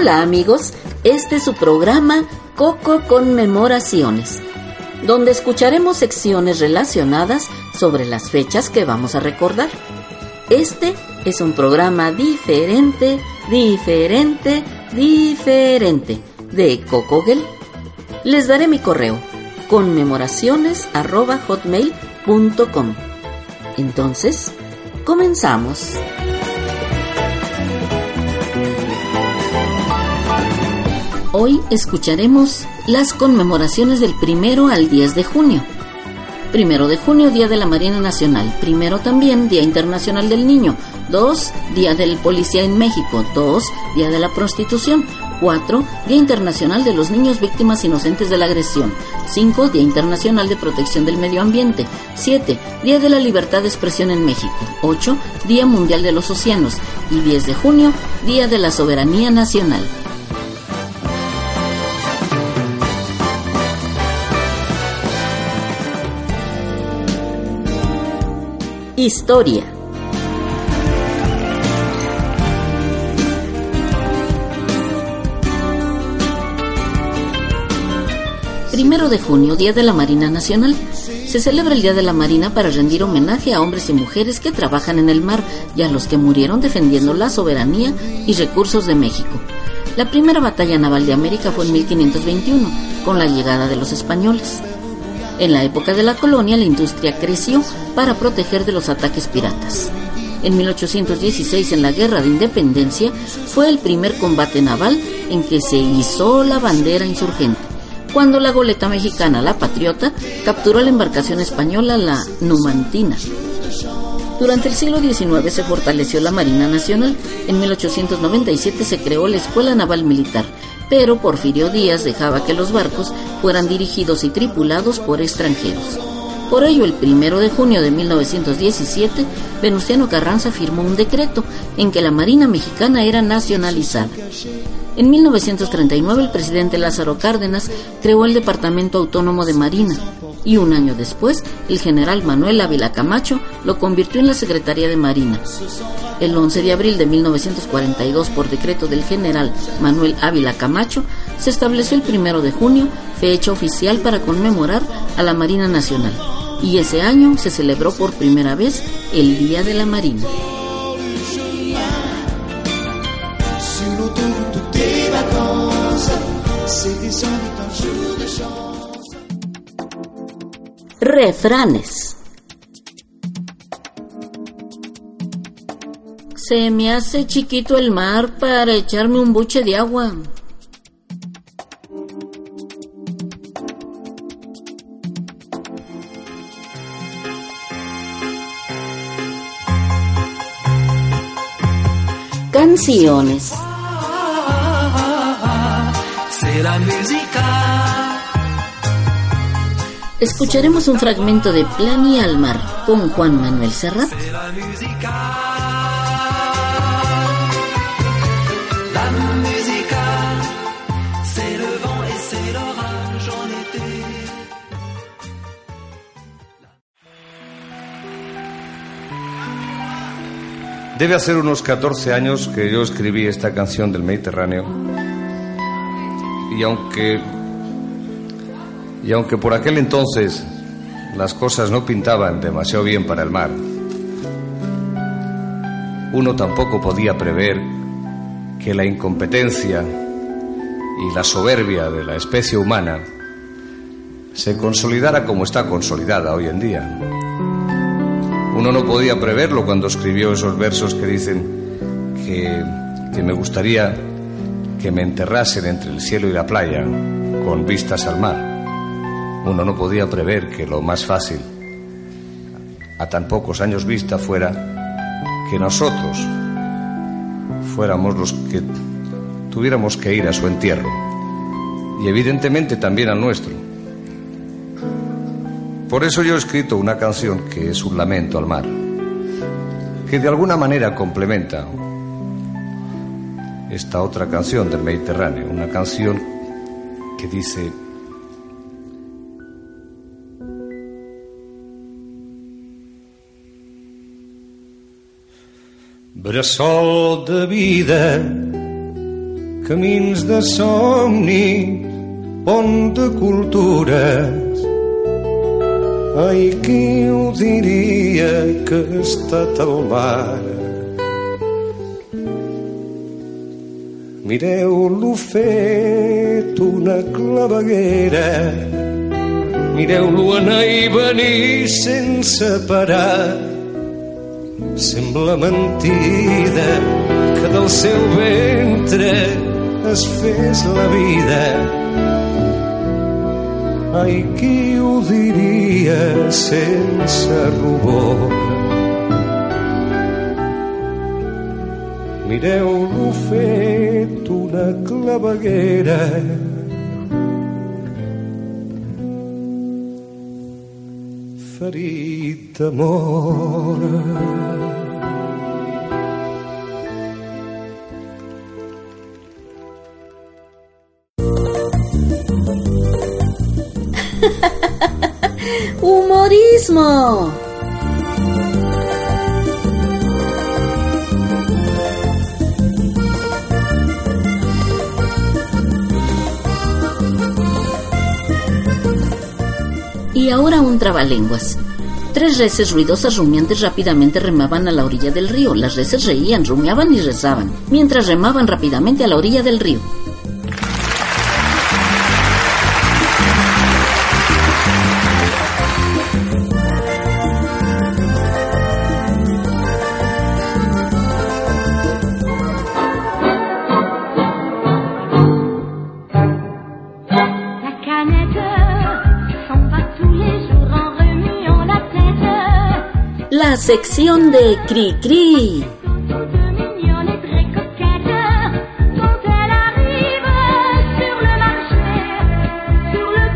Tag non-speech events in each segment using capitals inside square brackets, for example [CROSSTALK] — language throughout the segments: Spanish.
Hola amigos, este es su programa Coco Conmemoraciones, donde escucharemos secciones relacionadas sobre las fechas que vamos a recordar. Este es un programa diferente, diferente, diferente de Cocogel. Les daré mi correo conmemoraciones.hotmail.com. Entonces, comenzamos. Hoy escucharemos las conmemoraciones del primero al 10 de junio. Primero de junio, Día de la Marina Nacional. Primero también, Día Internacional del Niño. 2. Día del Policía en México. 2. Día de la Prostitución. 4. Día Internacional de los Niños Víctimas Inocentes de la Agresión. 5. Día Internacional de Protección del Medio Ambiente. 7. Día de la Libertad de Expresión en México. 8. Día Mundial de los Océanos. Y 10 de junio, Día de la Soberanía Nacional. Historia. Primero de junio, Día de la Marina Nacional. Se celebra el Día de la Marina para rendir homenaje a hombres y mujeres que trabajan en el mar y a los que murieron defendiendo la soberanía y recursos de México. La primera batalla naval de América fue en 1521, con la llegada de los españoles. En la época de la colonia, la industria creció para proteger de los ataques piratas. En 1816, en la Guerra de Independencia, fue el primer combate naval en que se izó la bandera insurgente, cuando la goleta mexicana La Patriota capturó la embarcación española La Numantina. Durante el siglo XIX se fortaleció la Marina Nacional. En 1897 se creó la Escuela Naval Militar, pero Porfirio Díaz dejaba que los barcos fueran dirigidos y tripulados por extranjeros. Por ello, el primero de junio de 1917, Venustiano Carranza firmó un decreto en que la Marina Mexicana era nacionalizada. En 1939 el presidente Lázaro Cárdenas creó el Departamento Autónomo de Marina y un año después el general Manuel Ávila Camacho lo convirtió en la Secretaría de Marina. El 11 de abril de 1942 por decreto del general Manuel Ávila Camacho se estableció el primero de junio fecha oficial para conmemorar a la Marina Nacional y ese año se celebró por primera vez el Día de la Marina. Refranes. Se me hace chiquito el mar para echarme un buche de agua. Canciones. Escucharemos un fragmento de Plan y Almar con Juan Manuel Serrat. Debe hacer unos 14 años que yo escribí esta canción del Mediterráneo. Y aunque y aunque por aquel entonces las cosas no pintaban demasiado bien para el mar, uno tampoco podía prever que la incompetencia y la soberbia de la especie humana se consolidara como está consolidada hoy en día. Uno no podía preverlo cuando escribió esos versos que dicen que, que me gustaría que me enterrasen entre el cielo y la playa con vistas al mar. Uno no podía prever que lo más fácil, a tan pocos años vista, fuera que nosotros fuéramos los que tuviéramos que ir a su entierro y evidentemente también al nuestro. Por eso yo he escrito una canción que es un lamento al mar, que de alguna manera complementa esta otra canción del Mediterráneo, una canción que dice, Bressol de vida camins de somni, pont de cultures. Ai, qui ho diria que ha estat al mar? Mireu-lo fet una claveguera, mireu-lo anar i venir sense parar. Sembla mentida que del seu ventre es fes la vida. Ai, qui ho diria sense rubor? Mireu-lo fet una claveguera ferit d'amor. Y ahora un trabalenguas. Tres reses ruidosas rumiantes rápidamente remaban a la orilla del río. Las reses reían, rumiaban y rezaban, mientras remaban rápidamente a la orilla del río.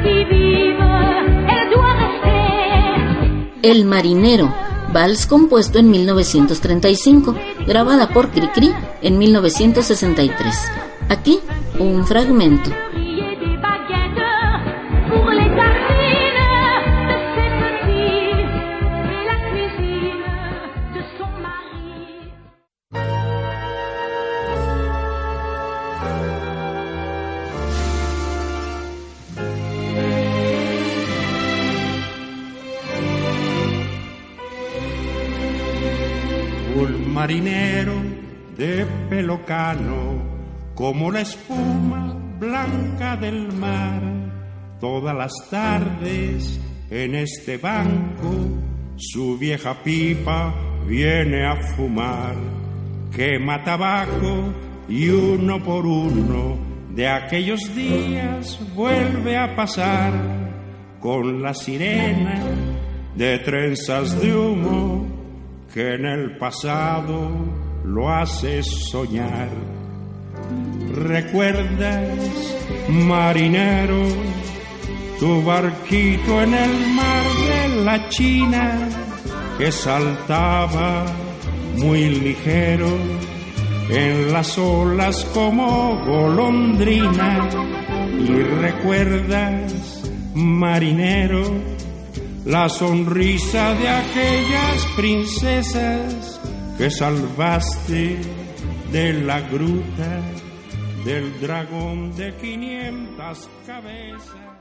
Qui-vive, elle doit rester. El marinero, vals compuesto en 1935, grabada por Cri Cri en 1963. Aquí un fragmento. Pelo cano, como la espuma blanca del mar. Todas las tardes en este banco, su vieja pipa viene a fumar. Quema tabaco y uno por uno de aquellos días vuelve a pasar con la sirena de trenzas de humo que en el pasado lo hace soñar. ¿Recuerdas, marinero, tu barquito en el mar de la China que saltaba muy ligero en las olas como golondrina? ¿Y recuerdas, marinero, la sonrisa de aquellas princesas que salvaste de la gruta del dragón de 500 cabezas.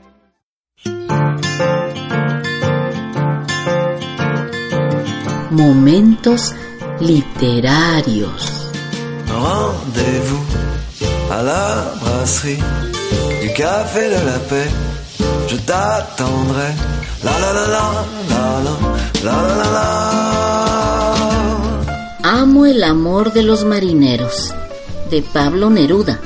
Momentos literarios. Rendez-vous à la brasserie du café de la paix. Je t'attendrai. La la la la la la la la la la. Amo el amor de los marineros, de Pablo Neruda,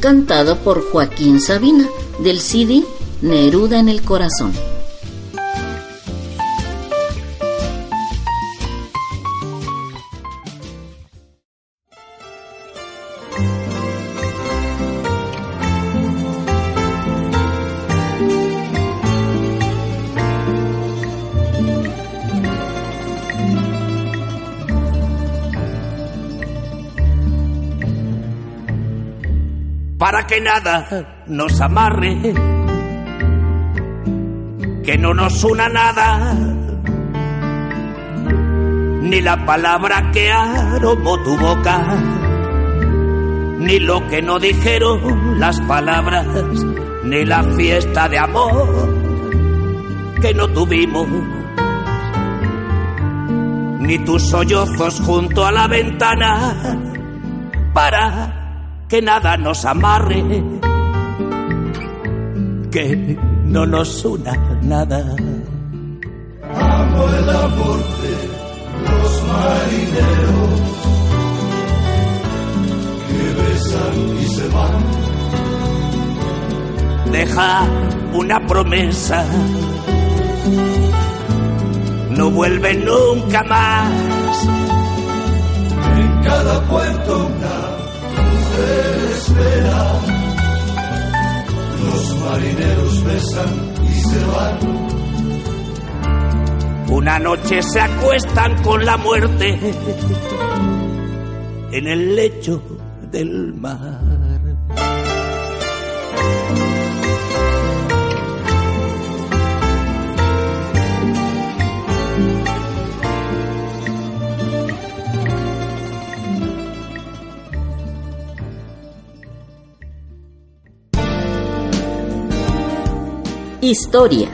cantado por Joaquín Sabina, del CD Neruda en el Corazón. Que nada nos amarre, que no nos una nada, ni la palabra que aromó tu boca, ni lo que no dijeron las palabras, ni la fiesta de amor que no tuvimos, ni tus sollozos junto a la ventana para que nada nos amarre, que no nos una nada. Amo el amor de los marineros que besan y se van. Deja una promesa, no vuelve nunca más. En cada puerto una mujer espera. Los marineros besan y se van. Una noche se acuestan con la muerte en el lecho del mar. Historia.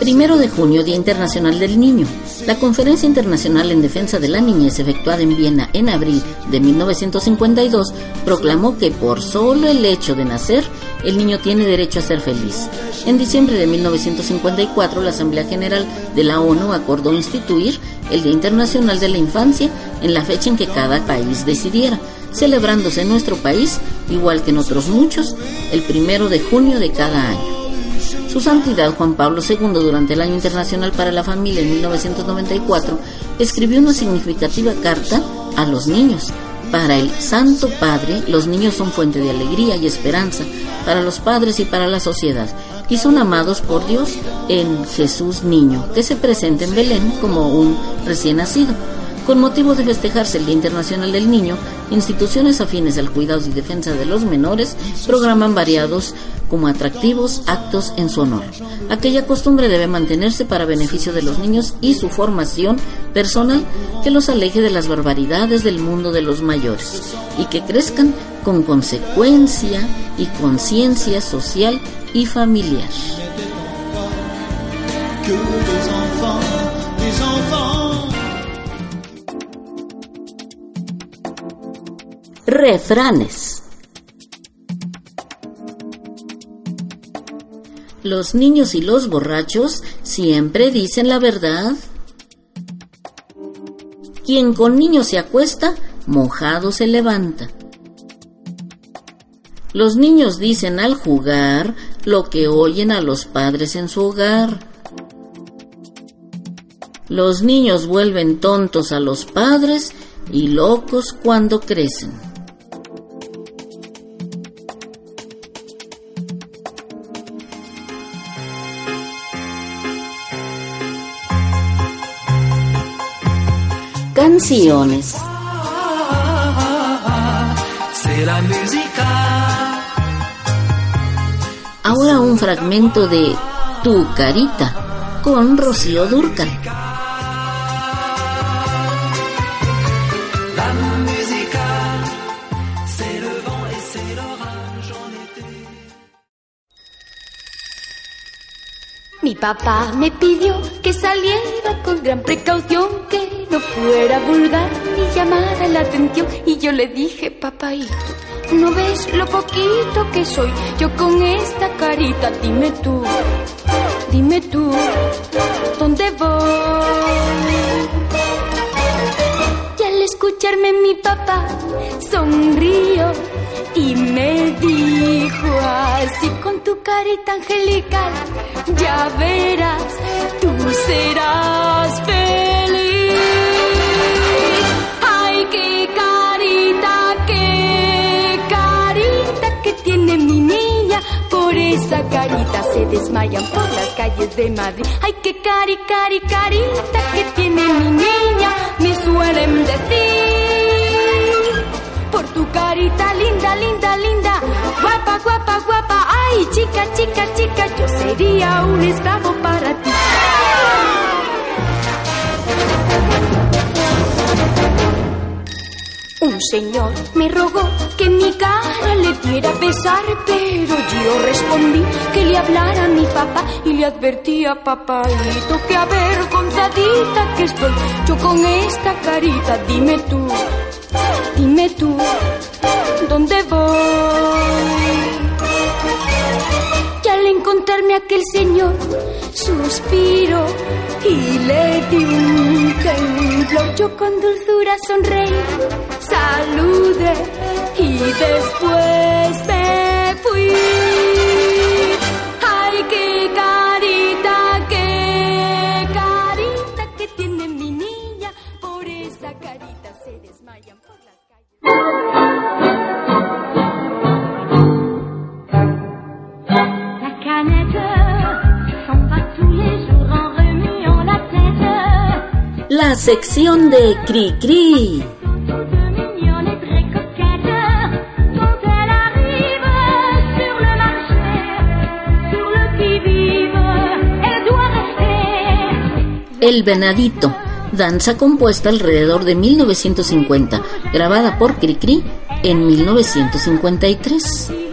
Primero de junio, Día Internacional del Niño. La Conferencia Internacional en Defensa de la Niñez, efectuada en Viena en abril de 1952, proclamó que por solo el hecho de nacer, el niño tiene derecho a ser feliz. En diciembre de 1954, la Asamblea General de la ONU acordó instituir el Día Internacional de la Infancia en la fecha en que cada país decidiera, celebrándose en nuestro país, igual que en otros muchos, el primero de junio de cada año. Su Santidad Juan Pablo II, durante el Año Internacional para la Familia en 1994, escribió una significativa carta a los niños. Para el Santo Padre, los niños son fuente de alegría y esperanza para los padres y para la sociedad, y son amados por Dios en Jesús Niño, que se presenta en Belén como un recién nacido. Con motivo de festejarse el Día Internacional del Niño, instituciones afines al cuidado y defensa de los menores programan variados como atractivos actos en su honor. Aquella costumbre debe mantenerse para beneficio de los niños y su formación personal que los aleje de las barbaridades del mundo de los mayores y que crezcan con consecuencia y conciencia social y familiar. Refranes. Los niños y los borrachos siempre dicen la verdad. Quien con niños se acuesta, mojado se levanta. Los niños dicen al jugar lo que oyen a los padres en su hogar. Los niños vuelven tontos a los padres y locos cuando crecen. Canciones. Ahora un fragmento de Tu carita con Rocío Durcal. Mi papá me pidió que saliera con gran precaución, que no fuera vulgar ni llamara la atención. Y yo le dije, papaito, ¿no ves lo poquito que soy yo con esta carita? Dime tú, dime tú, ¿dónde voy? Y al escucharme mi papá sonrió y me dijo así con tu carita angelical, ya verás, tú serás feliz. Carita se desmayan por las calles de Madrid. Ay, qué cari, cari, carita que tiene mi niña, me suelen decir. Por tu carita linda, linda, linda, guapa, guapa, guapa, ay, chica, chica, chica, yo sería un esclavo para ti. Un señor me rogó que mi cara le diera a besar, pero yo respondí que le hablara a mi papá y le advertí a papaito que avergonzadita que estoy yo con esta carita. Dime tú, dime tú, ¿dónde voy? Al encontrarme aquel señor, suspiro y le di un templo. Yo con dulzura sonreí, saludé y después me fui. Ay, qué carita, qué carita que tiene mi niña. Por esa carita se desmayan por las calles. Le qui-vive, elle doit rester. El Venadito, danza compuesta alrededor de 1950, grabada por Cricri en 1953.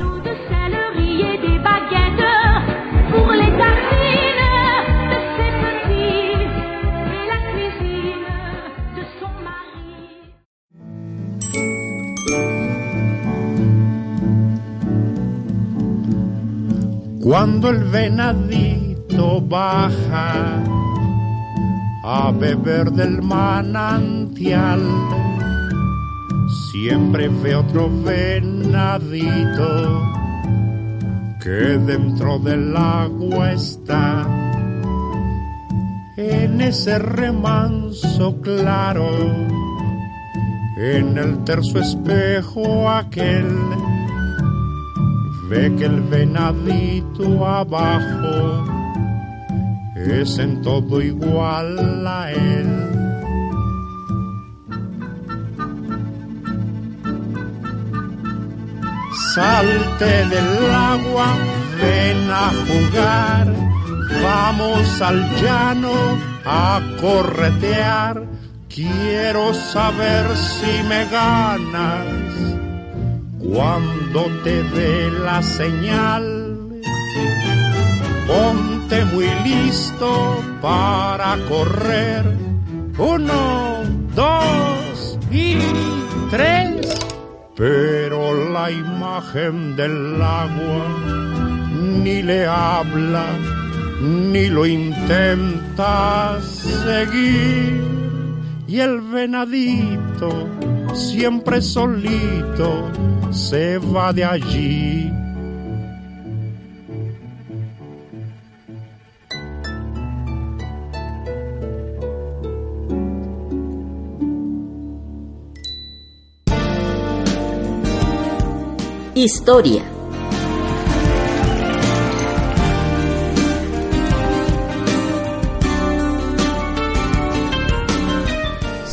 Cuando el venadito baja a beber del manantial, siempre ve otro venadito que dentro del agua está. En ese remanso claro, en el terzo espejo aquel, ve que el venadito abajo es en todo igual a él. Salte del agua, ven a jugar, vamos al llano a corretear. Quiero saber si me ganas cuando te dé la señal. Ponte muy listo para correr. Uno, dos y tres. Pero la imagen del agua ni le habla, ni lo intenta seguir. Y el venadito, siempre solito, se va de allí. Historia.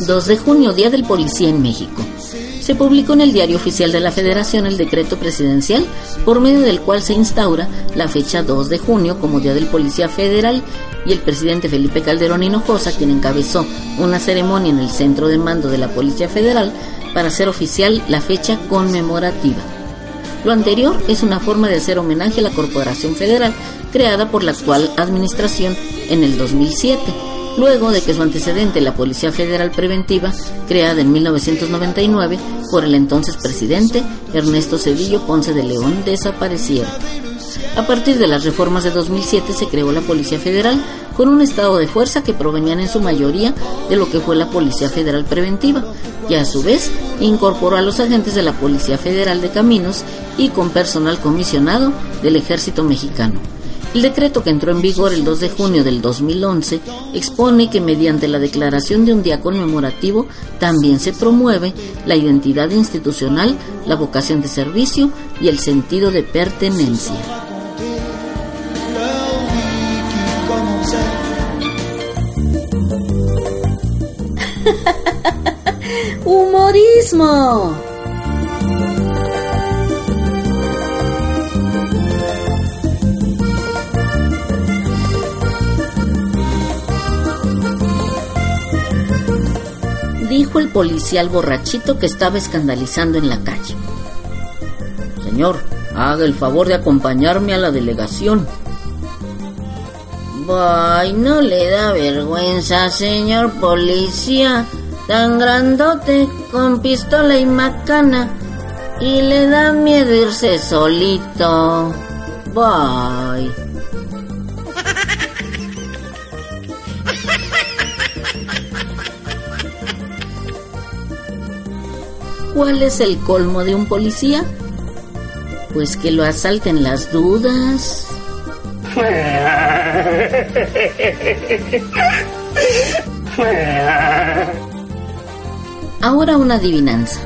...2 de junio, Día del Policía en México. Se publicó en el Diario Oficial de la Federación el decreto presidencial por medio del cual se instaura la fecha 2 de junio como Día del Policía Federal y el presidente Felipe Calderón Hinojosa, quien encabezó una ceremonia en el centro de mando de la Policía Federal para hacer oficial la fecha conmemorativa. Lo anterior es una forma de hacer homenaje a la Corporación Federal creada por la actual administración en el 2007, luego de que su antecedente, la Policía Federal Preventiva, creada en 1999 por el entonces presidente Ernesto Cedillo Ponce de León, desapareciera. A partir de las reformas de 2007 se creó la Policía Federal con un estado de fuerza que provenían en su mayoría de lo que fue la Policía Federal Preventiva y a su vez incorporó a los agentes de la Policía Federal de Caminos y con personal comisionado del Ejército Mexicano. El decreto que entró en vigor el 2 de junio del 2011 expone que mediante la declaración de un día conmemorativo también se promueve la identidad institucional, la vocación de servicio y el sentido de pertenencia. [LAUGHS] ¡Humorismo! Dijo el policial borrachito que estaba escandalizando en la calle. Señor, haga el favor de acompañarme a la delegación. Ay, no le da vergüenza, señor policía, tan grandote, con pistola y macana, y le da miedo irse solito. Bye. ¿Cuál es el colmo de un policía? Pues que lo asalten las dudas. Ahora una adivinanza.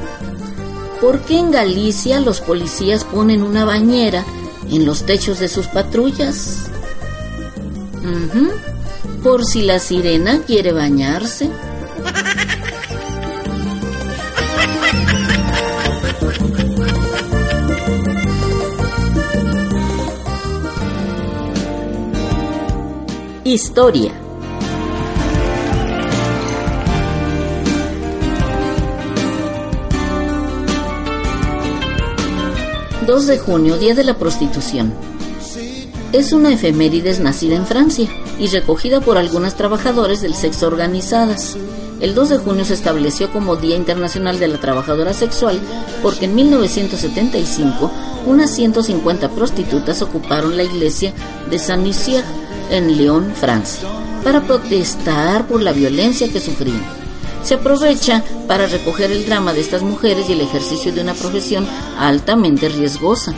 ¿Por qué en Galicia los policías ponen una bañera en los techos de sus patrullas? Por si la sirena quiere bañarse. Historia. ...2 de junio, Día de la Prostitución. Es una efemérides nacida en Francia y recogida por algunas trabajadoras del sexo organizadas. El 2 de junio se estableció como Día Internacional de la Trabajadora Sexual porque en 1975 unas 150 prostitutas ocuparon la iglesia de Saint-Nizier en León, Francia, para protestar por la violencia que sufrían. Se aprovecha para recoger el drama de estas mujeres y el ejercicio de una profesión altamente riesgosa.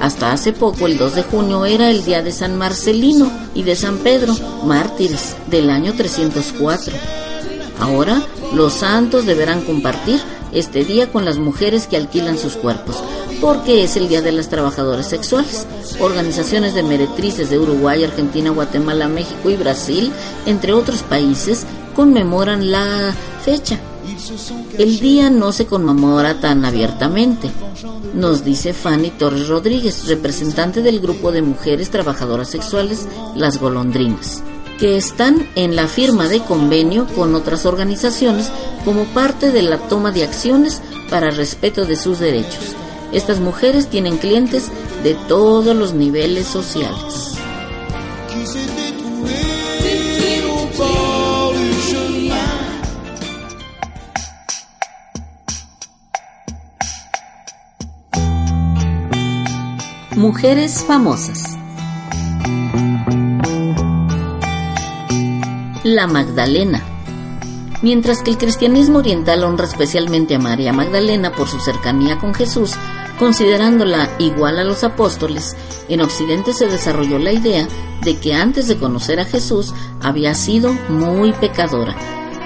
Hasta hace poco, el 2 de junio, era el día de San Marcelino y de San Pedro, mártires del año 304. Ahora, los santos deberán compartir este día con las mujeres que alquilan sus cuerpos, porque es el Día de las Trabajadoras Sexuales. Organizaciones de meretrices de Uruguay, Argentina, Guatemala, México y Brasil, entre otros países, conmemoran la fecha. El día no se conmemora tan abiertamente, nos dice Fanny Torres Rodríguez, representante del grupo de mujeres trabajadoras sexuales Las Golondrinas, que están en la firma de convenio con otras organizaciones como parte de la toma de acciones para respeto de sus derechos. Estas mujeres tienen clientes de todos los niveles sociales. Mujeres famosas. La Magdalena. Mientras que el cristianismo oriental honra especialmente a María Magdalena por su cercanía con Jesús, considerándola igual a los apóstoles, en Occidente se desarrolló la idea de que antes de conocer a Jesús había sido muy pecadora.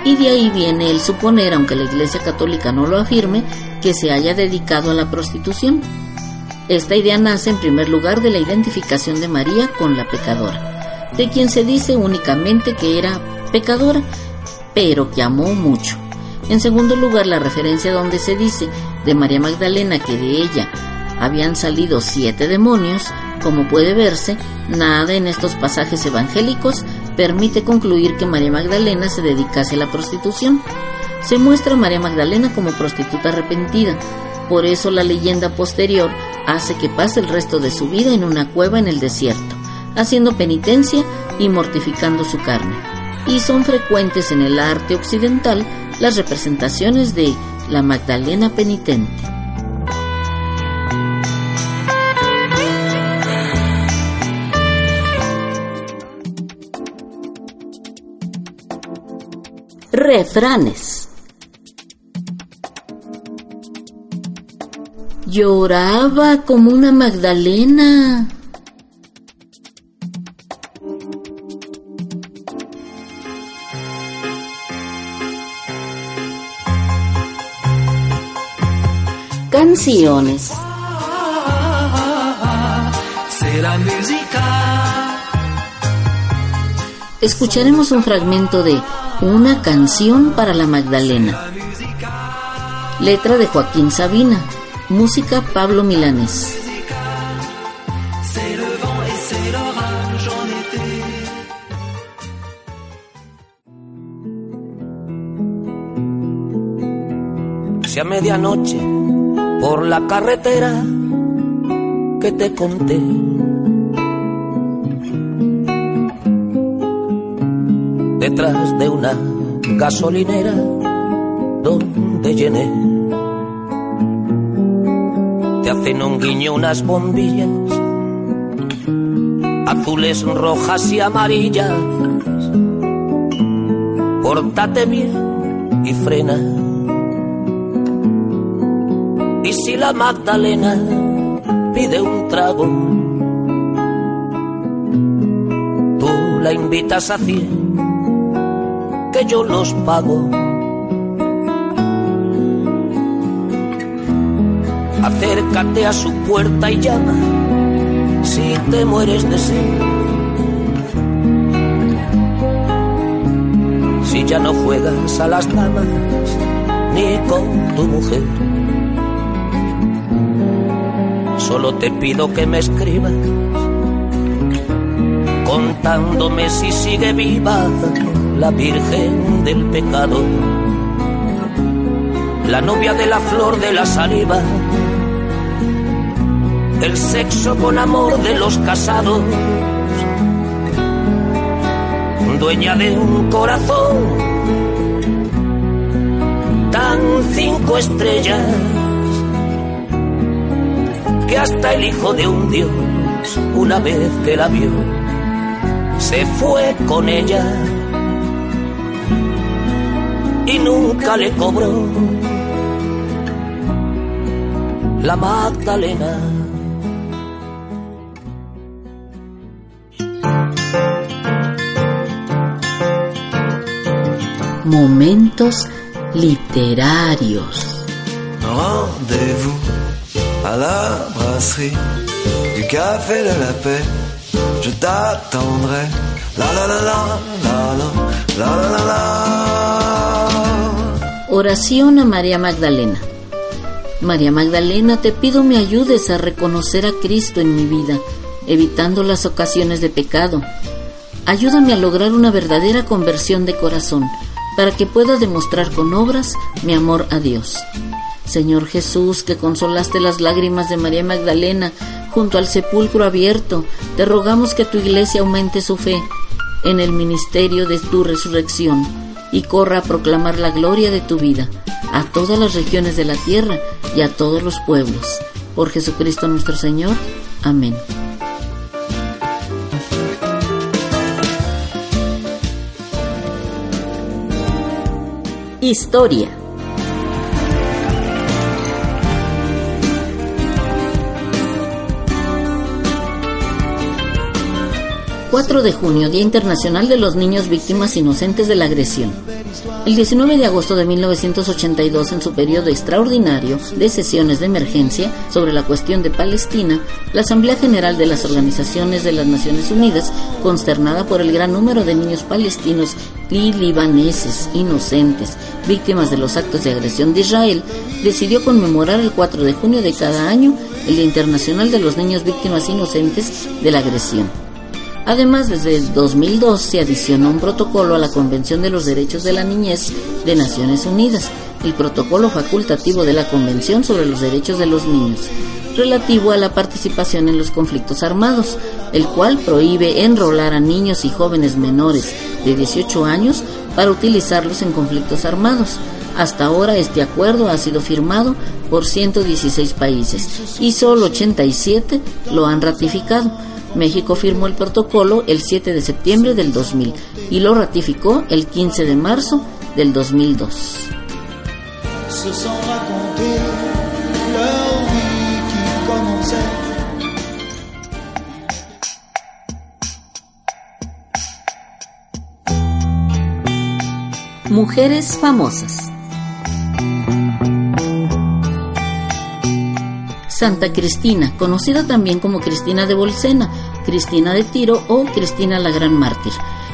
Y de ahí viene el suponer, aunque la Iglesia Católica no lo afirme, que se haya dedicado a la prostitución. Esta idea nace en primer lugar de la identificación de María con la pecadora, de quien se dice únicamente que era pecadora, pero que amó mucho. En segundo lugar, la referencia donde se dice de María Magdalena que de ella habían salido siete demonios, como puede verse, nada en estos pasajes evangélicos permite concluir que María Magdalena se dedicase a la prostitución. Se muestra a María Magdalena como prostituta arrepentida, por eso la leyenda posterior hace que pase el resto de su vida en una cueva en el desierto, haciendo penitencia y mortificando su carne. Y son frecuentes en el arte occidental las representaciones de la Magdalena penitente. Refranes. Lloraba como una Magdalena. Canciones. Escucharemos un fragmento de Una canción para la Magdalena. Letra de Joaquín Sabina. Música Pablo Milanés. A medianoche, por la carretera que te conté. Detrás de una gasolinera donde llené. Te hacen un guiño unas bombillas, azules, rojas y amarillas. Pórtate bien y frena. La Magdalena pide un trago, tú la invitas a cien, que yo los pago. Acércate a su puerta y llama si te mueres de sed. Si ya no juegas a las damas ni con tu mujer. Solo te pido que me escribas contándome si sigue viva la Virgen del Pecado, la novia de la flor de la saliva el sexo con amor de los casados, dueña de un corazón tan cinco estrellas que hasta el hijo de un dios, una vez que la vio, se fue con ella y nunca le cobró la Magdalena. Momentos literarios. Rendez-vous à la brasserie du café de la paix, je t'attendrai. La la la la la la la la Oración a María Magdalena. María Magdalena, te pido me ayudes a reconocer a Cristo en mi vida, evitando las ocasiones de pecado. Ayúdame a lograr una verdadera conversión de corazón, para que pueda demostrar con obras mi amor a Dios. Señor Jesús, que consolaste las lágrimas de María Magdalena junto al sepulcro abierto, te rogamos que tu iglesia aumente su fe en el ministerio de tu resurrección y corra a proclamar la gloria de tu vida a todas las regiones de la tierra y a todos los pueblos. Por Jesucristo nuestro Señor. Amén. Historia. ...4 de junio, Día Internacional de los Niños Víctimas Inocentes de la Agresión. El 19 de agosto de 1982, en su periodo extraordinario de sesiones de emergencia sobre la cuestión de Palestina, la Asamblea General de las Organizaciones de las Naciones Unidas, consternada por el gran número de niños palestinos y libaneses inocentes, víctimas de los actos de agresión de Israel, decidió conmemorar el 4 de junio de cada año el Día Internacional de los Niños Víctimas Inocentes de la Agresión. Además, desde el 2002 se adicionó un protocolo a la Convención de los Derechos de la Niñez de Naciones Unidas, el protocolo facultativo de la Convención sobre los Derechos de los Niños, relativo a la participación en los conflictos armados, el cual prohíbe enrolar a niños y jóvenes menores de 18 años para utilizarlos en conflictos armados. Hasta ahora este acuerdo ha sido firmado por 116 países y solo 87 lo han ratificado. México firmó el protocolo el 7 de septiembre del 2000 y lo ratificó el 15 de marzo del 2002. se sont racontés leur vie qui commençait. Mujeres famosas. Santa Cristina, conocida también como Cristina de Bolsena, Cristina de Tiro o Cristina la Gran Mártir.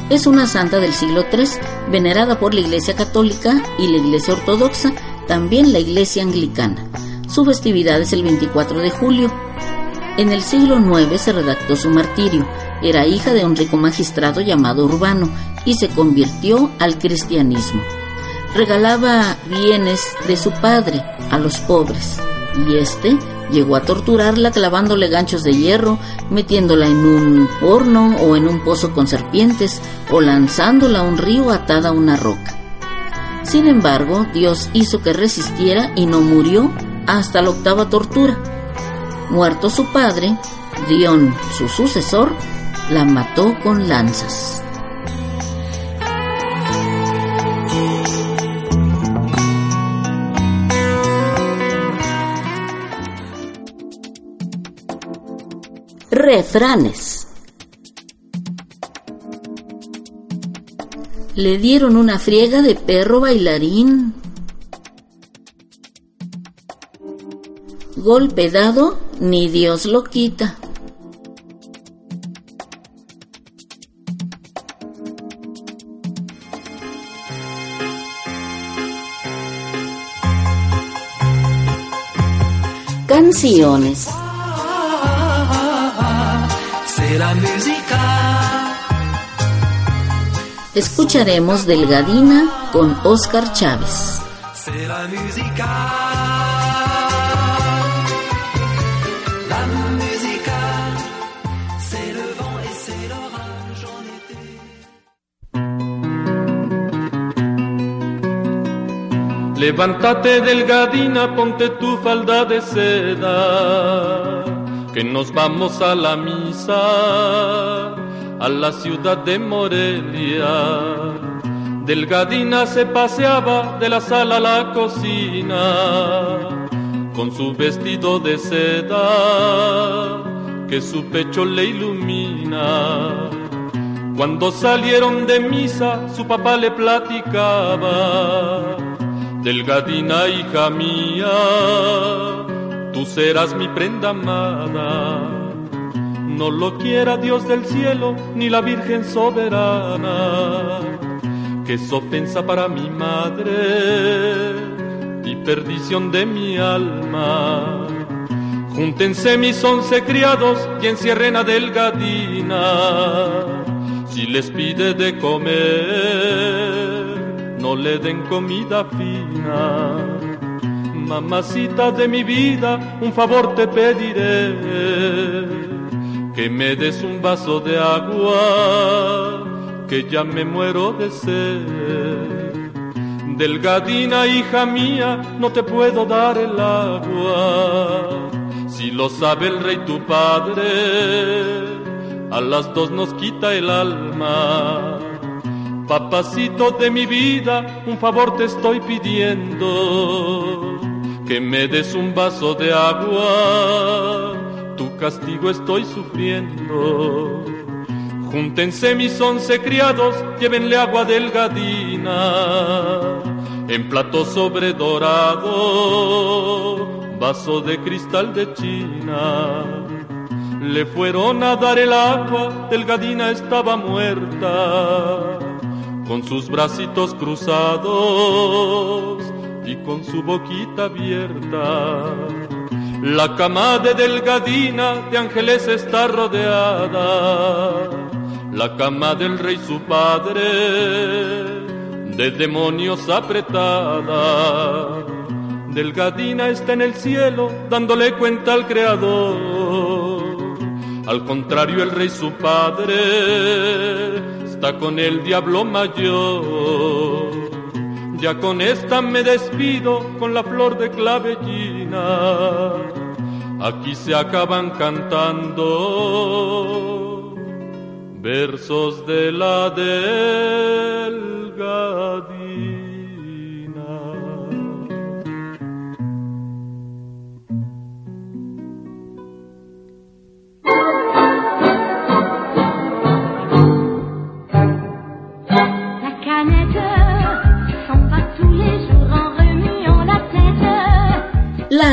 Es una santa del siglo III, venerada por la Iglesia Católica y la Iglesia Ortodoxa, también la Iglesia Anglicana. Su festividad es el 24 de julio. En el siglo IX se redactó su martirio. Era hija de un rico magistrado llamado Urbano y se convirtió al cristianismo. regalaba bienes de su padre a los pobres y este llegó a torturarla clavándole ganchos de hierro, metiéndola en un horno o en un pozo con serpientes o lanzándola a un río atada a una roca. Sin embargo, Dios hizo que resistiera y no murió hasta la octava tortura. Muerto su padre, Dion, su sucesor, la mató con lanzas. Refranes. Le dieron una friega de perro bailarín. Golpe dado, ni Dios lo quita. Canciones. Escucharemos Delgadina con Oscar Chávez. C'est la musica. La musica. C'est le vent et c'est l'orage en été. Levántate delgadina, ponte tu falda de seda, que nos vamos a la misa, a la ciudad de Morelia. Delgadina se paseaba de la sala a la cocina, con su vestido de seda, que su pecho le ilumina. Cuando salieron de misa, su papá le platicaba. Delgadina hija mía, tú serás mi prenda amada. No lo quiera Dios del cielo, ni la Virgen soberana, que es ofensa para mi madre y perdición de mi alma. Júntense mis once criados y encierren a Delgadina. Si les pide de comer, no le den comida fina. Mamacita de mi vida, un favor te pediré, que me des un vaso de agua, que ya me muero de sed. Delgadina, hija mía, no te puedo dar el agua, si lo sabe el rey tu padre, a las dos nos quita el alma. Papacito de mi vida, un favor te estoy pidiendo, que me des un vaso de agua, tu castigo estoy sufriendo. Júntense mis once criados, llévenle agua delgadina, en plato sobre dorado, vaso de cristal de China. Le fueron a dar el agua, delgadina estaba muerta con sus bracitos cruzados y con su boquita abierta. La cama de Delgadina de ángeles está rodeada, la cama del rey su padre de demonios apretada. Delgadina está en el cielo dándole cuenta al Creador. Al contrario, el rey su padre está con el diablo mayor. Ya con esta me despido con la flor de clavellina. Aquí se acaban cantando versos de la delgadina.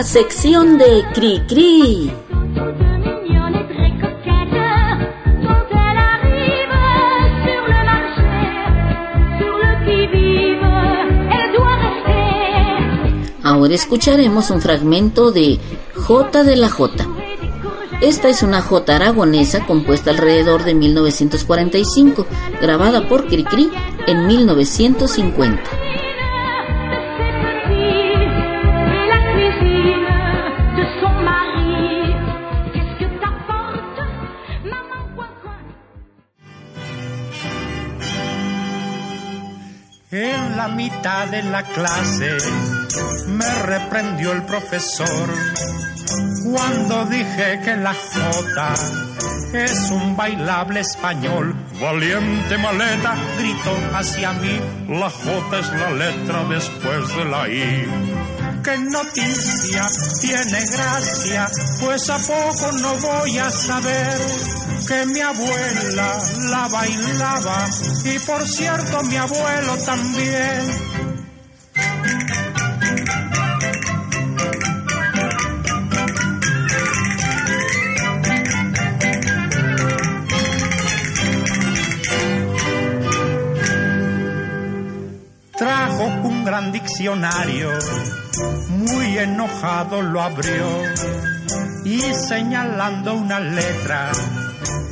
Sección de Cri Cri. Ahora escucharemos un fragmento de J de la J. Esta es una J aragonesa compuesta alrededor de 1945, grabada por Cricri en 1950. Mitad de la clase me reprendió el profesor cuando dije que la Jota es un bailable español. Valiente maleta gritó hacia mí, la J es la letra después de la I. Qué noticia, tiene gracia, pues a poco no voy a saber que mi abuela la bailaba y por cierto mi abuelo también. Trajo un gran diccionario, muy enojado lo abrió y señalando una letra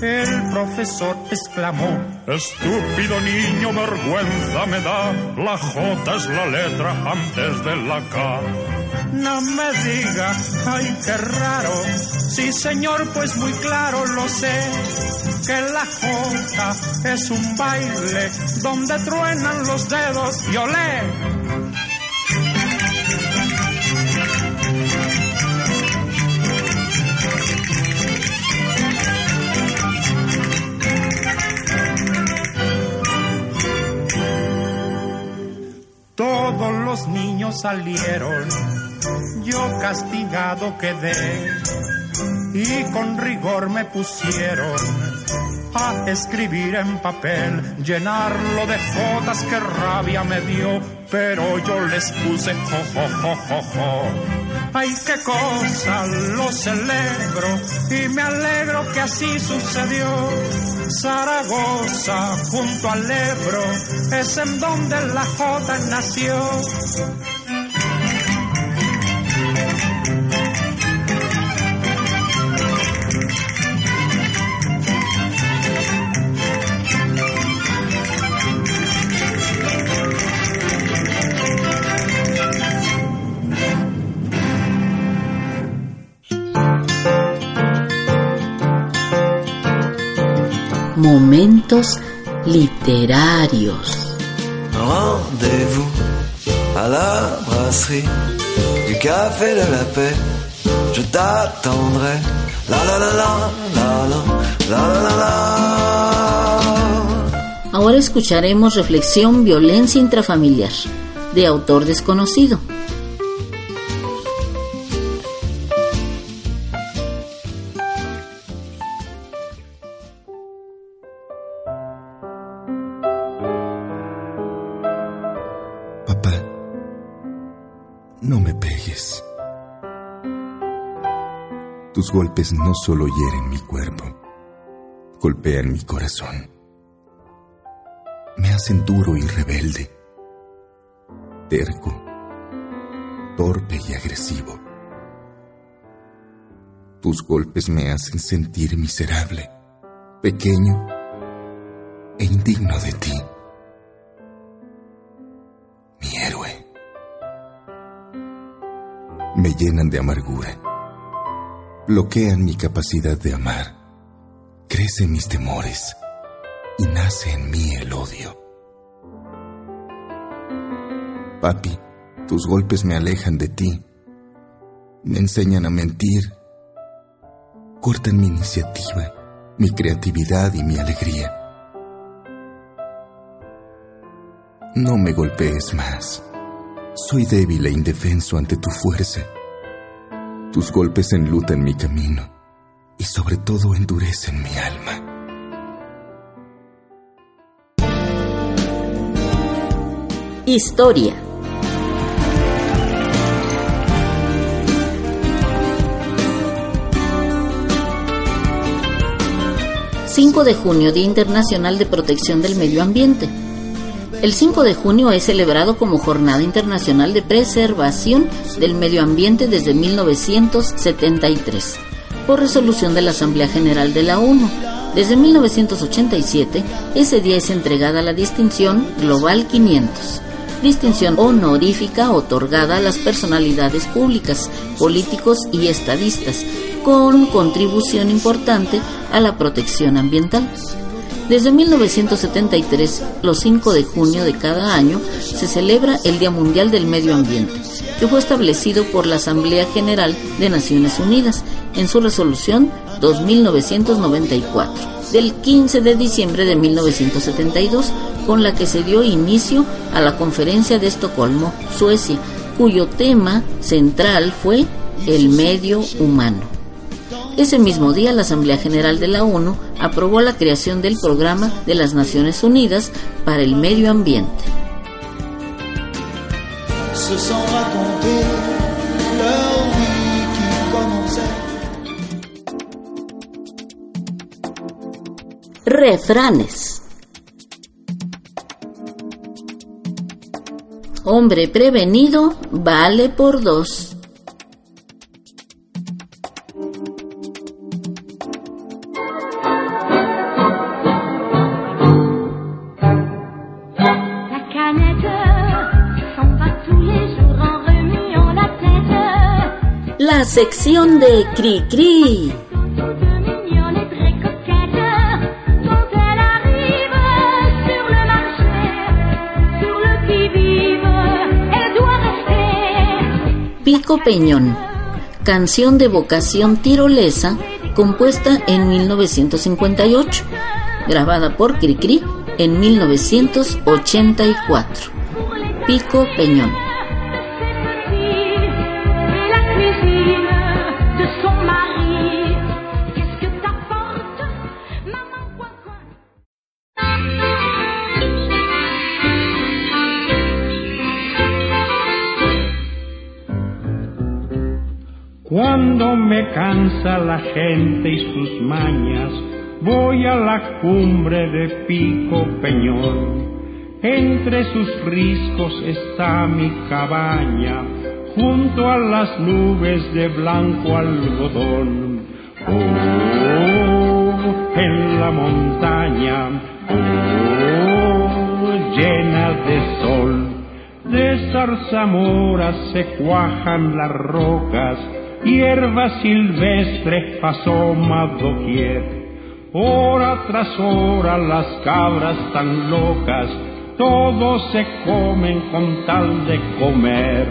el profesor exclamó, estúpido niño, vergüenza me da, la J es la letra antes de la K. No me diga, ay, qué raro. Sí, señor, pues muy claro lo sé. Que la J es un baile donde truenan los dedos y olé. Todos los niños salieron, yo castigado quedé y con rigor me pusieron a escribir en papel, llenarlo de jotas que rabia me dio, pero yo les puse jo, jo, jo, jo, jo. Ay, qué cosa, lo celebro y me alegro que así sucedió. Zaragoza, junto al Ebro, es en donde la Jota nació. momentos literarios. Rendez-vous la brasserie du café de la paix. Je t'attendrai. La la la la la la la la. Ahora escucharemos Reflexión Violencia Intrafamiliar, de autor desconocido, no me pegues. Tus golpes no solo hieren mi cuerpo, golpean mi corazón. Me hacen duro y rebelde, terco, torpe y agresivo. Tus golpes me hacen sentir miserable, pequeño e indigno de ti. Me llenan de amargura. Bloquean mi capacidad de amar. Crecen mis temores y nace en mí el odio. Papi, tus golpes me alejan de ti. Me enseñan a mentir. Cortan mi iniciativa, mi creatividad y mi alegría. No me golpees más. Soy débil e indefenso ante tu fuerza. Tus golpes enlutan mi camino y sobre todo endurecen mi alma. Historia. ...5 de junio, Día Internacional de Protección del Medio Ambiente. El 5 de junio es celebrado como Jornada Internacional de Preservación del Medio Ambiente desde 1973, por resolución de la Asamblea General de la ONU. Desde 1987, ese día es entregada la distinción Global 500, distinción honorífica otorgada a las personalidades públicas, políticos y estadistas, con contribución importante a la protección ambiental. Desde 1973, los 5 de junio de cada año, se celebra el Día Mundial del Medio Ambiente, que fue establecido por la Asamblea General de Naciones Unidas en su resolución 2994 del 15 de diciembre de 1972, con la que se dio inicio a la Conferencia de Estocolmo, Suecia, cuyo tema central fue el medio humano. Ese mismo día, la Asamblea General de la ONU aprobó la creación del Programa de las Naciones Unidas para el Medio Ambiente. Refranes. Hombre prevenido vale por dos. Sección de Cri Cri. Pico Peñón, canción de vocación tirolesa compuesta en 1958, grabada por Cricri en 1984. Pico Peñón. Me cansa la gente y sus mañas, voy a la cumbre de Pico Peñón. Entre sus riscos está mi cabaña, junto a las nubes de blanco algodón. Oh, en la montaña, oh, llena de sol, de zarzamoras se cuajan las rocas, hierba silvestre asoma doquier. Hora tras hora las cabras tan locas, todos se comen con tal de comer.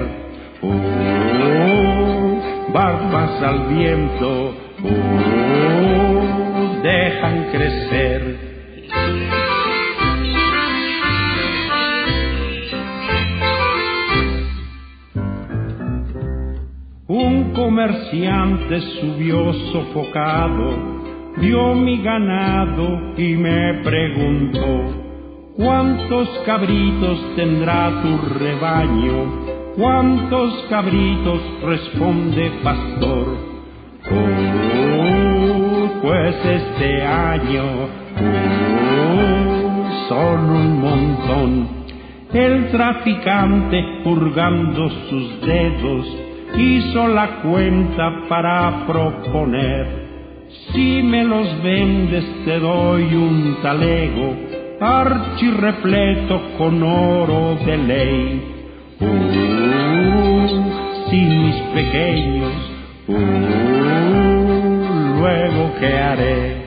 Oh, barbas al viento, oh, dejan crecer. Comerciante subió sofocado, vio mi ganado y me preguntó, ¿cuántos cabritos tendrá tu rebaño? ¿Cuántos cabritos? responde pastor. Oh, pues este año, oh, son un montón. El traficante purgando sus dedos hizo la cuenta para proponer. Si me los vendes te doy un talego, archi repleto con oro de ley. Uh, si mis pequeños, uh, luego qué haré.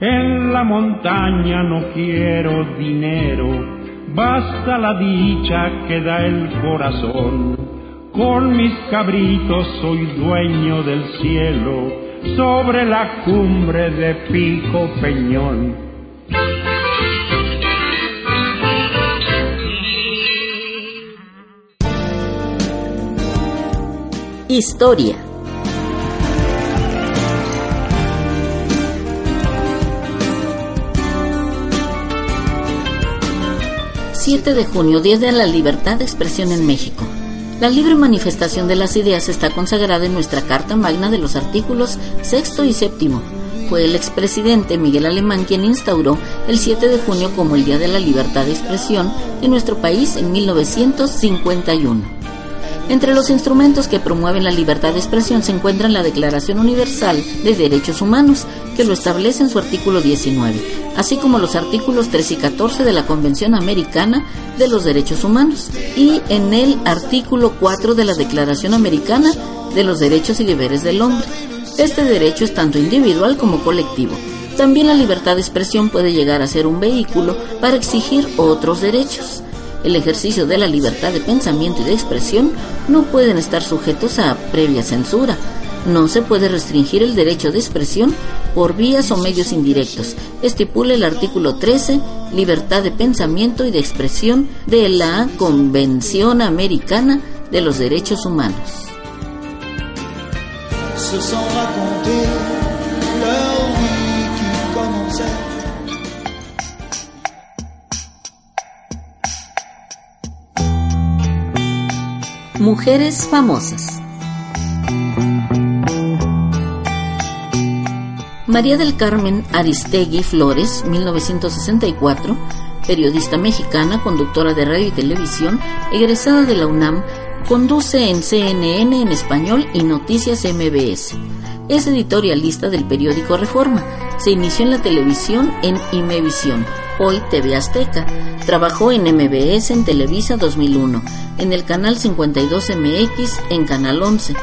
En montaña no quiero dinero, basta la dicha que da el corazón. Con mis cabritos soy dueño del cielo, sobre la cumbre de Pico Peñón. Historia. ...7 de junio, Día de la Libertad de Expresión en México. La libre manifestación de las ideas está consagrada en nuestra Carta Magna de los artículos sexto y séptimo. Fue el expresidente Miguel Alemán quien instauró el 7 de junio como el Día de la Libertad de Expresión en nuestro país en 1951. Entre los instrumentos que promueven la libertad de expresión se encuentra la Declaración Universal de Derechos Humanos, que lo establece en su artículo 19, así como los artículos 3 y 14 de la Convención Americana de los Derechos Humanos y en el artículo 4 de la Declaración Americana de los Derechos y Deberes del Hombre. Este derecho es tanto individual como colectivo. También la libertad de expresión puede llegar a ser un vehículo para exigir otros derechos. El ejercicio de la libertad de pensamiento y de expresión no pueden estar sujetos a previa censura. No se puede restringir el derecho de expresión por vías o medios indirectos. Estipula el artículo 13, libertad de pensamiento y de expresión de la Convención Americana de los Derechos Humanos. Mujeres famosas. María del Carmen Aristegui Flores, 1964, periodista mexicana, conductora de radio y televisión, egresada de la UNAM, conduce en CNN en español y Noticias MBS. Es editorialista del periódico Reforma. Se inició en la televisión en Imevisión, hoy TV Azteca. Trabajó en MBS en Televisa 2001, en el canal 52MX en Canal 11.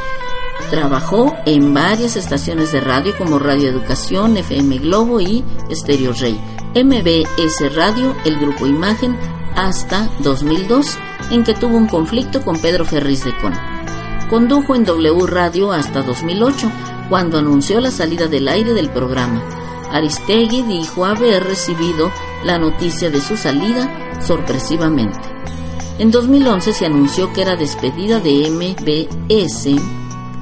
Trabajó en varias estaciones de radio como Radio Educación, FM Globo y Stereo Rey. MBS Radio, el grupo Imagen, hasta 2002, en que tuvo un conflicto con Pedro Ferriz de Con. Condujo en W Radio hasta 2008, cuando anunció la salida del aire del programa. Aristegui dijo haber recibido la noticia de su salida sorpresivamente. En 2011 se anunció que era despedida de MBS,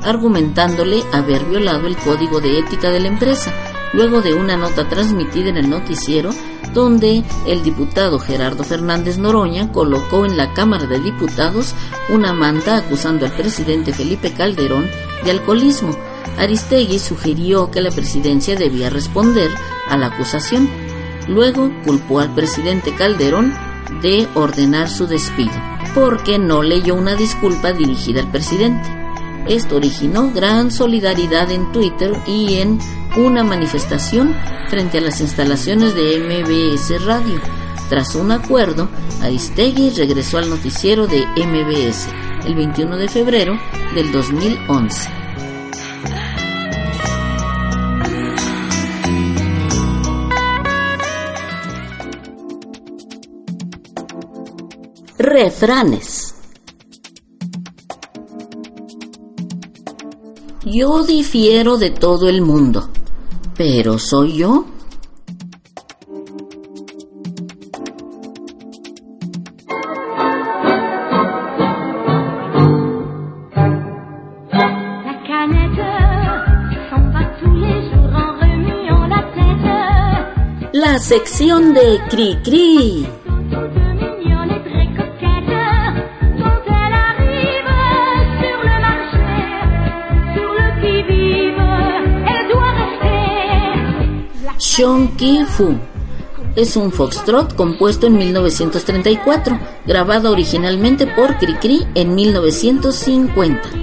argumentándole haber violado el código de ética de la empresa, luego de una nota transmitida en el noticiero donde el diputado Gerardo Fernández Noroña colocó en la Cámara de Diputados una manta acusando al presidente Felipe Calderón de alcoholismo. Aristegui sugirió que la presidencia debía responder a la acusación. Luego culpó al presidente Calderón de ordenar su despido, porque no leyó una disculpa dirigida al presidente. Esto originó gran solidaridad en Twitter y en una manifestación frente a las instalaciones de MBS Radio. Tras un acuerdo, Aristegui regresó al noticiero de MBS el 21 de febrero del 2011. Refranes. Yo difiero de todo el mundo, pero soy yo. La sección de Cri Cri. Shonky Fu. Es un foxtrot compuesto en 1934, grabado originalmente por Cricri en 1950.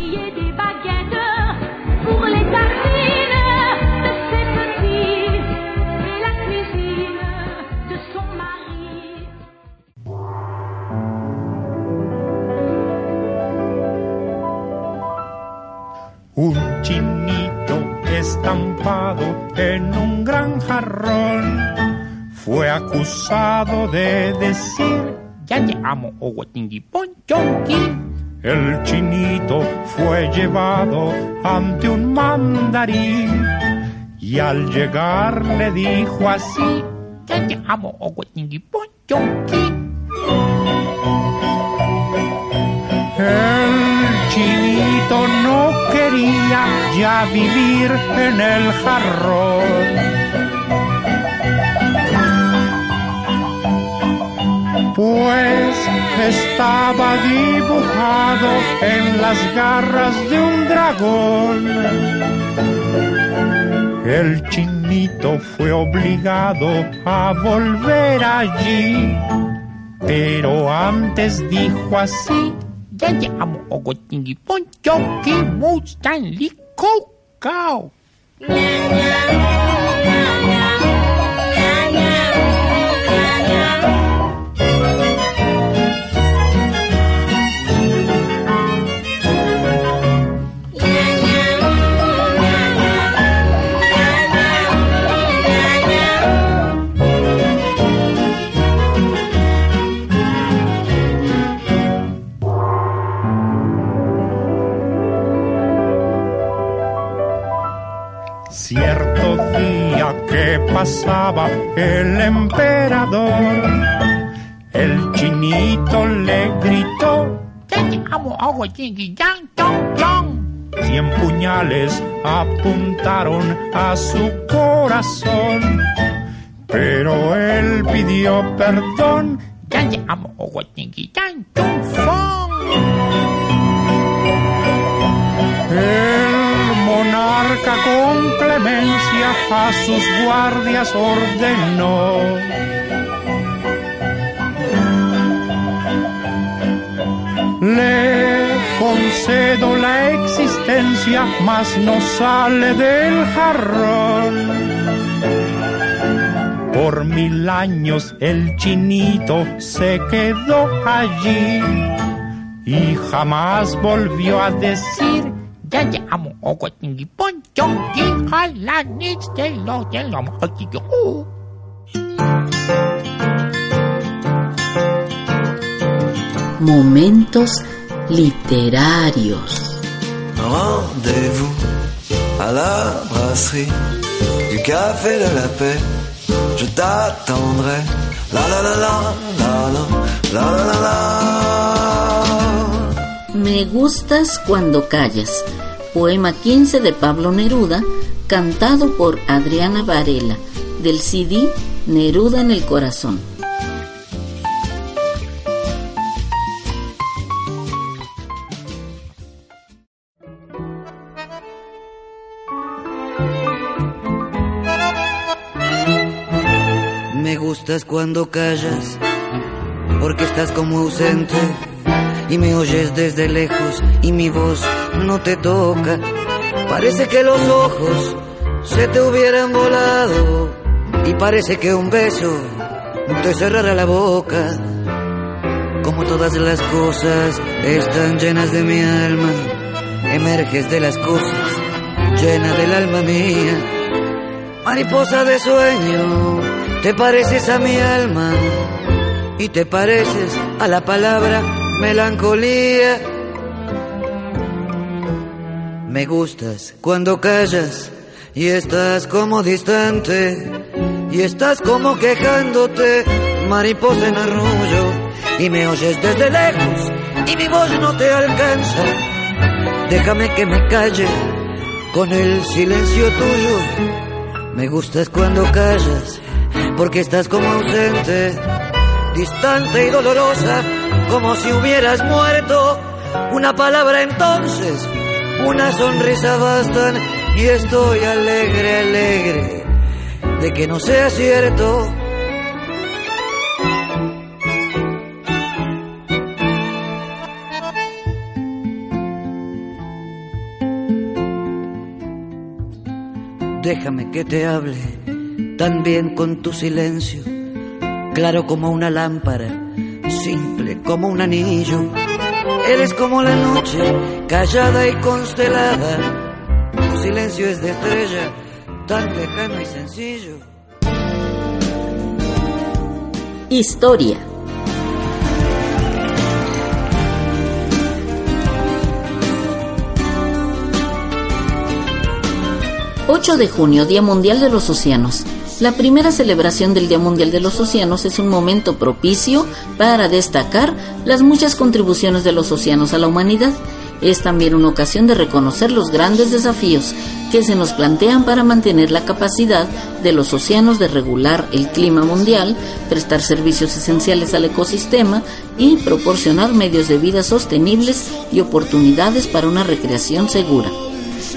Amo Oguatingui Ponchonqui. El chinito fue llevado ante un mandarín y al llegar le dijo así ya te amo Oguatingui Ponchonqui. El chinito no quería ya vivir en el jarrón. Pues estaba dibujado en las garras de un dragón. El chinito fue obligado a volver allí, pero antes dijo así: pasaba el emperador. El chinito le gritó, Cien puñales apuntaron a su corazón, pero él pidió perdón. El monarca con clemencia a sus guardias ordenó. Le concedo la existencia, mas no sale del jarrón. Por mil años el chinito se quedó allí y jamás volvió a decir ya llamo o poncho la de lo Momentos literarios. Rendez-vous à la brasserie du café de la paix. Je t'attendrai. La la la la la la la la la. Me gustas cuando callas. Poema 15 de Pablo Neruda, cantado por Adriana Varela, del CD Neruda en el Corazón. Me gustas cuando callas, porque estás como ausente y me oyes desde lejos y mi voz no te toca. Parece que los ojos se te hubieran volado y parece que un beso te cerrara la boca. Como todas las cosas están llenas de mi alma, emerges de las cosas, llena del alma mía. Mariposa de sueño, te pareces a mi alma y te pareces a la palabra melancolía. Me gustas cuando callas y estás como distante y estás como quejándote, mariposa en arrullo, y me oyes desde lejos y mi voz no te alcanza. Déjame que me calle con el silencio tuyo. Me gustas cuando callas porque estás como ausente, distante y dolorosa, como si hubieras muerto. Una palabra entonces, una sonrisa bastan y estoy alegre, alegre de que no sea cierto. Déjame que te hable también con tu silencio, claro como una lámpara, simple como un anillo. Eres como la noche, callada y constelada. Tu silencio es de estrella, tan lejano y sencillo. Historia. ...8 de junio, Día Mundial de los Océanos. La primera celebración del Día Mundial de los Océanos es un momento propicio para destacar las muchas contribuciones de los océanos a la humanidad. Es también una ocasión de reconocer los grandes desafíos que se nos plantean para mantener la capacidad de los océanos de regular el clima mundial, prestar servicios esenciales al ecosistema y proporcionar medios de vida sostenibles y oportunidades para una recreación segura.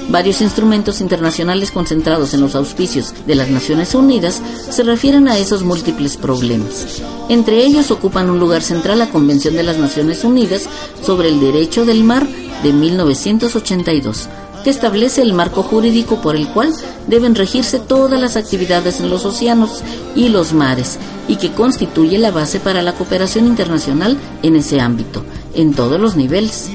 Varios instrumentos internacionales concentrados en los auspicios de las Naciones Unidas se refieren a esos múltiples problemas. Entre ellos ocupan un lugar central la Convención de las Naciones Unidas sobre el Derecho del Mar de 1982, que establece el marco jurídico por el cual deben regirse todas las actividades en los océanos y los mares y que constituye la base para la cooperación internacional en ese ámbito en todos los niveles.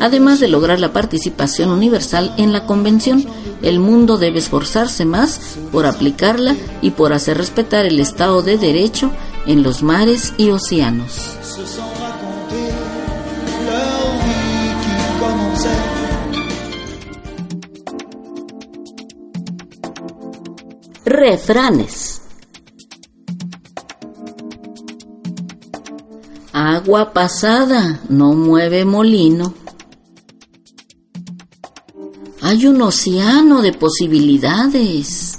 Además de lograr la participación universal en la Convención, el mundo debe esforzarse más por aplicarla y por hacer respetar el Estado de Derecho en los mares y océanos. Refranes. Agua pasada no mueve molino. Hay un océano de posibilidades.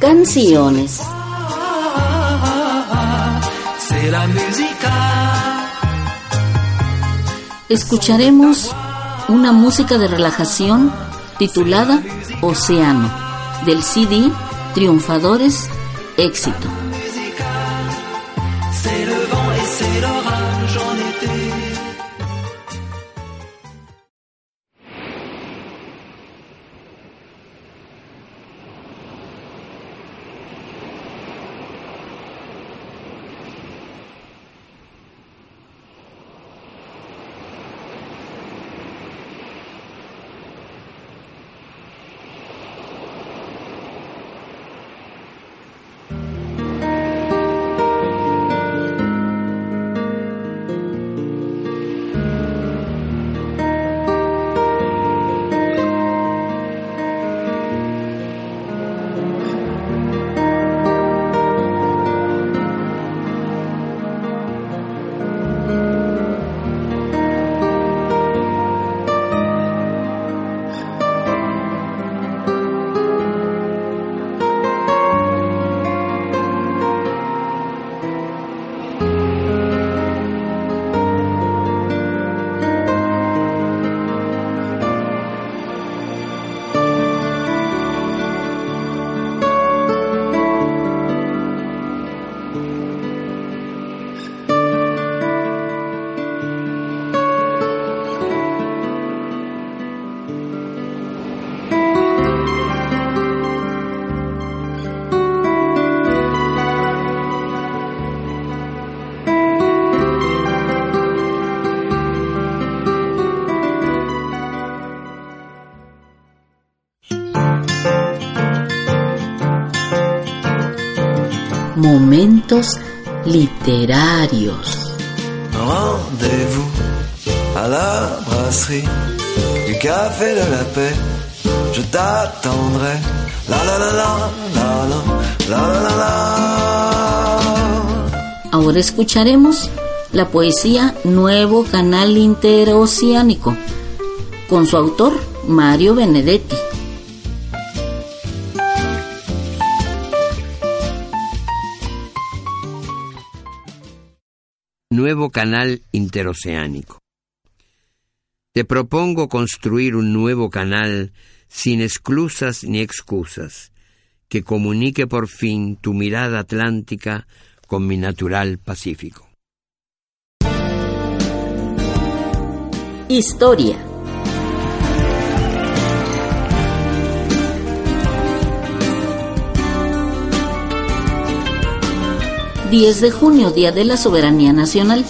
Canciones. Será música. Escucharemos una música de relajación titulada Océano, del CD Triunfadores Éxito. Literarios. Rendez-vous à la brasserie du café de la paix. Je t'attendrai. La la la la la la la la la. Ahora escucharemos la poesía Nuevo Canal Interoceánico con su autor Mario Benedetti. Nuevo canal interoceánico. Te propongo construir un nuevo canal sin esclusas ni excusas, que comunique por fin tu mirada atlántica con mi natural Pacífico. Historia. ...10 de junio, Día de la Soberanía Nacional.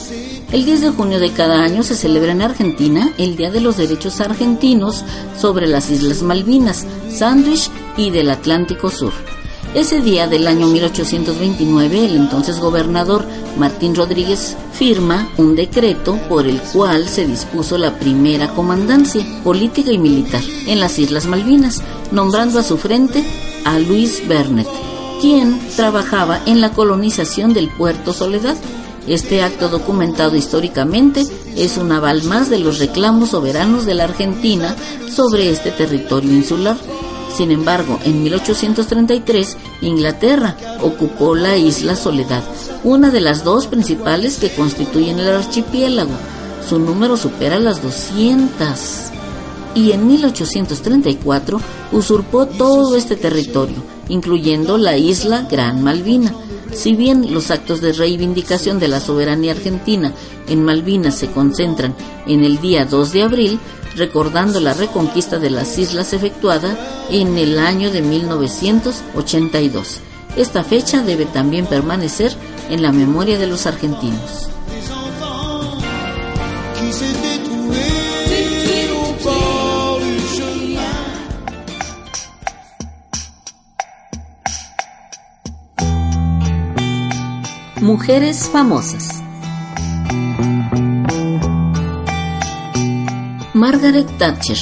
El 10 de junio de cada año se celebra en Argentina el Día de los Derechos Argentinos sobre las Islas Malvinas, Sandwich y del Atlántico Sur. Ese día del año 1829, el entonces gobernador Martín Rodríguez firma un decreto por el cual se dispuso la primera comandancia política y militar en las Islas Malvinas, nombrando a su frente a Luis Bernet, quien trabajaba en la colonización del puerto Soledad. Este acto documentado históricamente es un aval más de los reclamos soberanos de la Argentina sobre este territorio insular. Sin embargo, en 1833, Inglaterra ocupó la isla Soledad, una de las dos principales que constituyen el archipiélago. Su número supera las 200. Y en 1834 usurpó todo este territorio, incluyendo la isla Gran Malvina. Si bien los actos de reivindicación de la soberanía argentina en Malvinas se concentran en el día 2 de abril, recordando la reconquista de las islas efectuada en el año de 1982. Esta fecha debe también permanecer en la memoria de los argentinos. Mujeres famosas. Margaret Thatcher.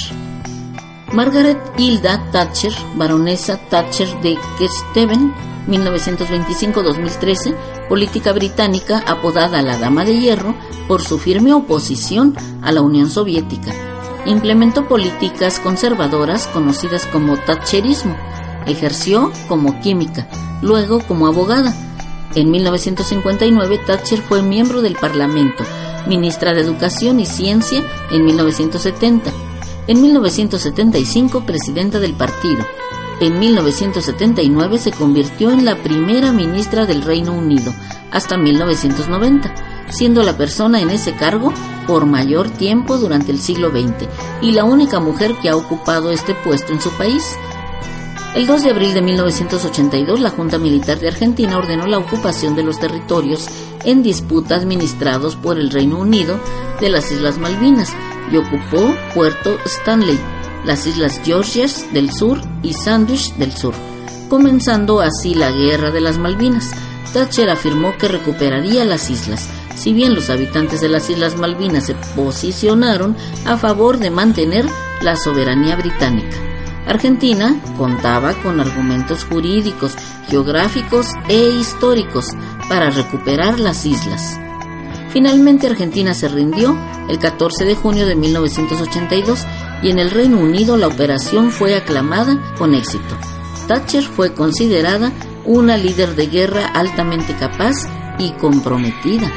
Margaret Hilda Thatcher, baronesa Thatcher de Kesteven, 1925-2013, política británica apodada la Dama de Hierro por su firme oposición a la Unión Soviética. Implementó políticas conservadoras conocidas como Thatcherismo. Ejerció como química, luego como abogada en 1959 Thatcher fue miembro del Parlamento, ministra de Educación y Ciencia en 1970. En 1975 presidenta del partido. En 1979 se convirtió en la primera ministra del Reino Unido hasta 1990, siendo la persona en ese cargo por mayor tiempo durante el siglo XX y la única mujer que ha ocupado este puesto en su país. El 2 de abril de 1982, la Junta Militar de Argentina ordenó la ocupación de los territorios en disputa administrados por el Reino Unido de las Islas Malvinas y ocupó Puerto Stanley, las Islas Georgias del Sur y Sandwich del Sur, comenzando así la Guerra de las Malvinas. Thatcher afirmó que recuperaría las islas, si bien los habitantes de las Islas Malvinas se posicionaron a favor de mantener la soberanía británica. Argentina contaba con argumentos jurídicos, geográficos e históricos para recuperar las islas. Finalmente Argentina se rindió el 14 de junio de 1982 y en el Reino Unido la operación fue aclamada con éxito. Thatcher fue considerada una líder de guerra altamente capaz y comprometida.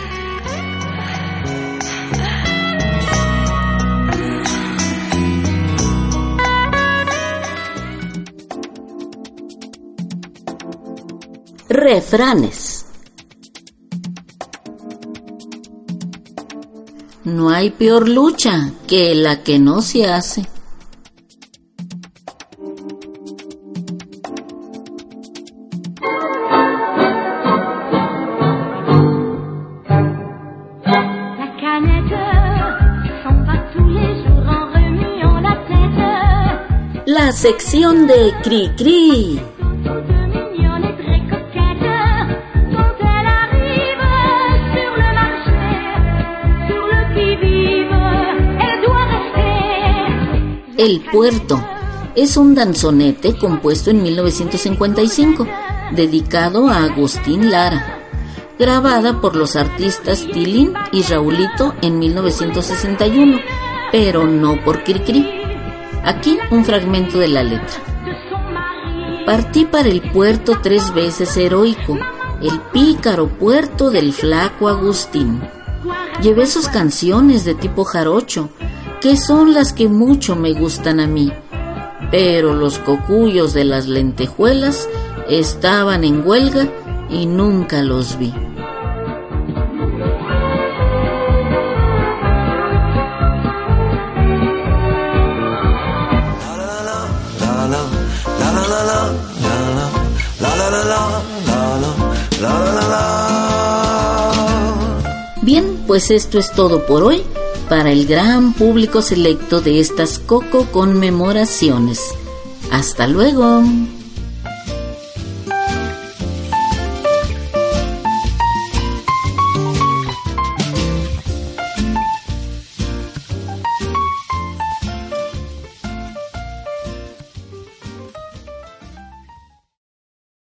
Refranes. No hay peor lucha que la que no se hace. La sección de Cri Cri. El Puerto es un danzonete compuesto en 1955, dedicado a Agustín Lara, grabada por los artistas Tilín y Raulito en 1961, pero no por Cricri. Aquí un fragmento de la letra. Partí para el puerto tres veces heroico, el pícaro puerto del flaco Agustín. Llevé sus canciones de tipo jarocho, que son las que mucho me gustan a mí. Pero los cocuyos de las lentejuelas estaban en huelga y nunca los vi. Bien, pues esto es todo por hoy para el gran público selecto de estas Coco conmemoraciones. Hasta luego.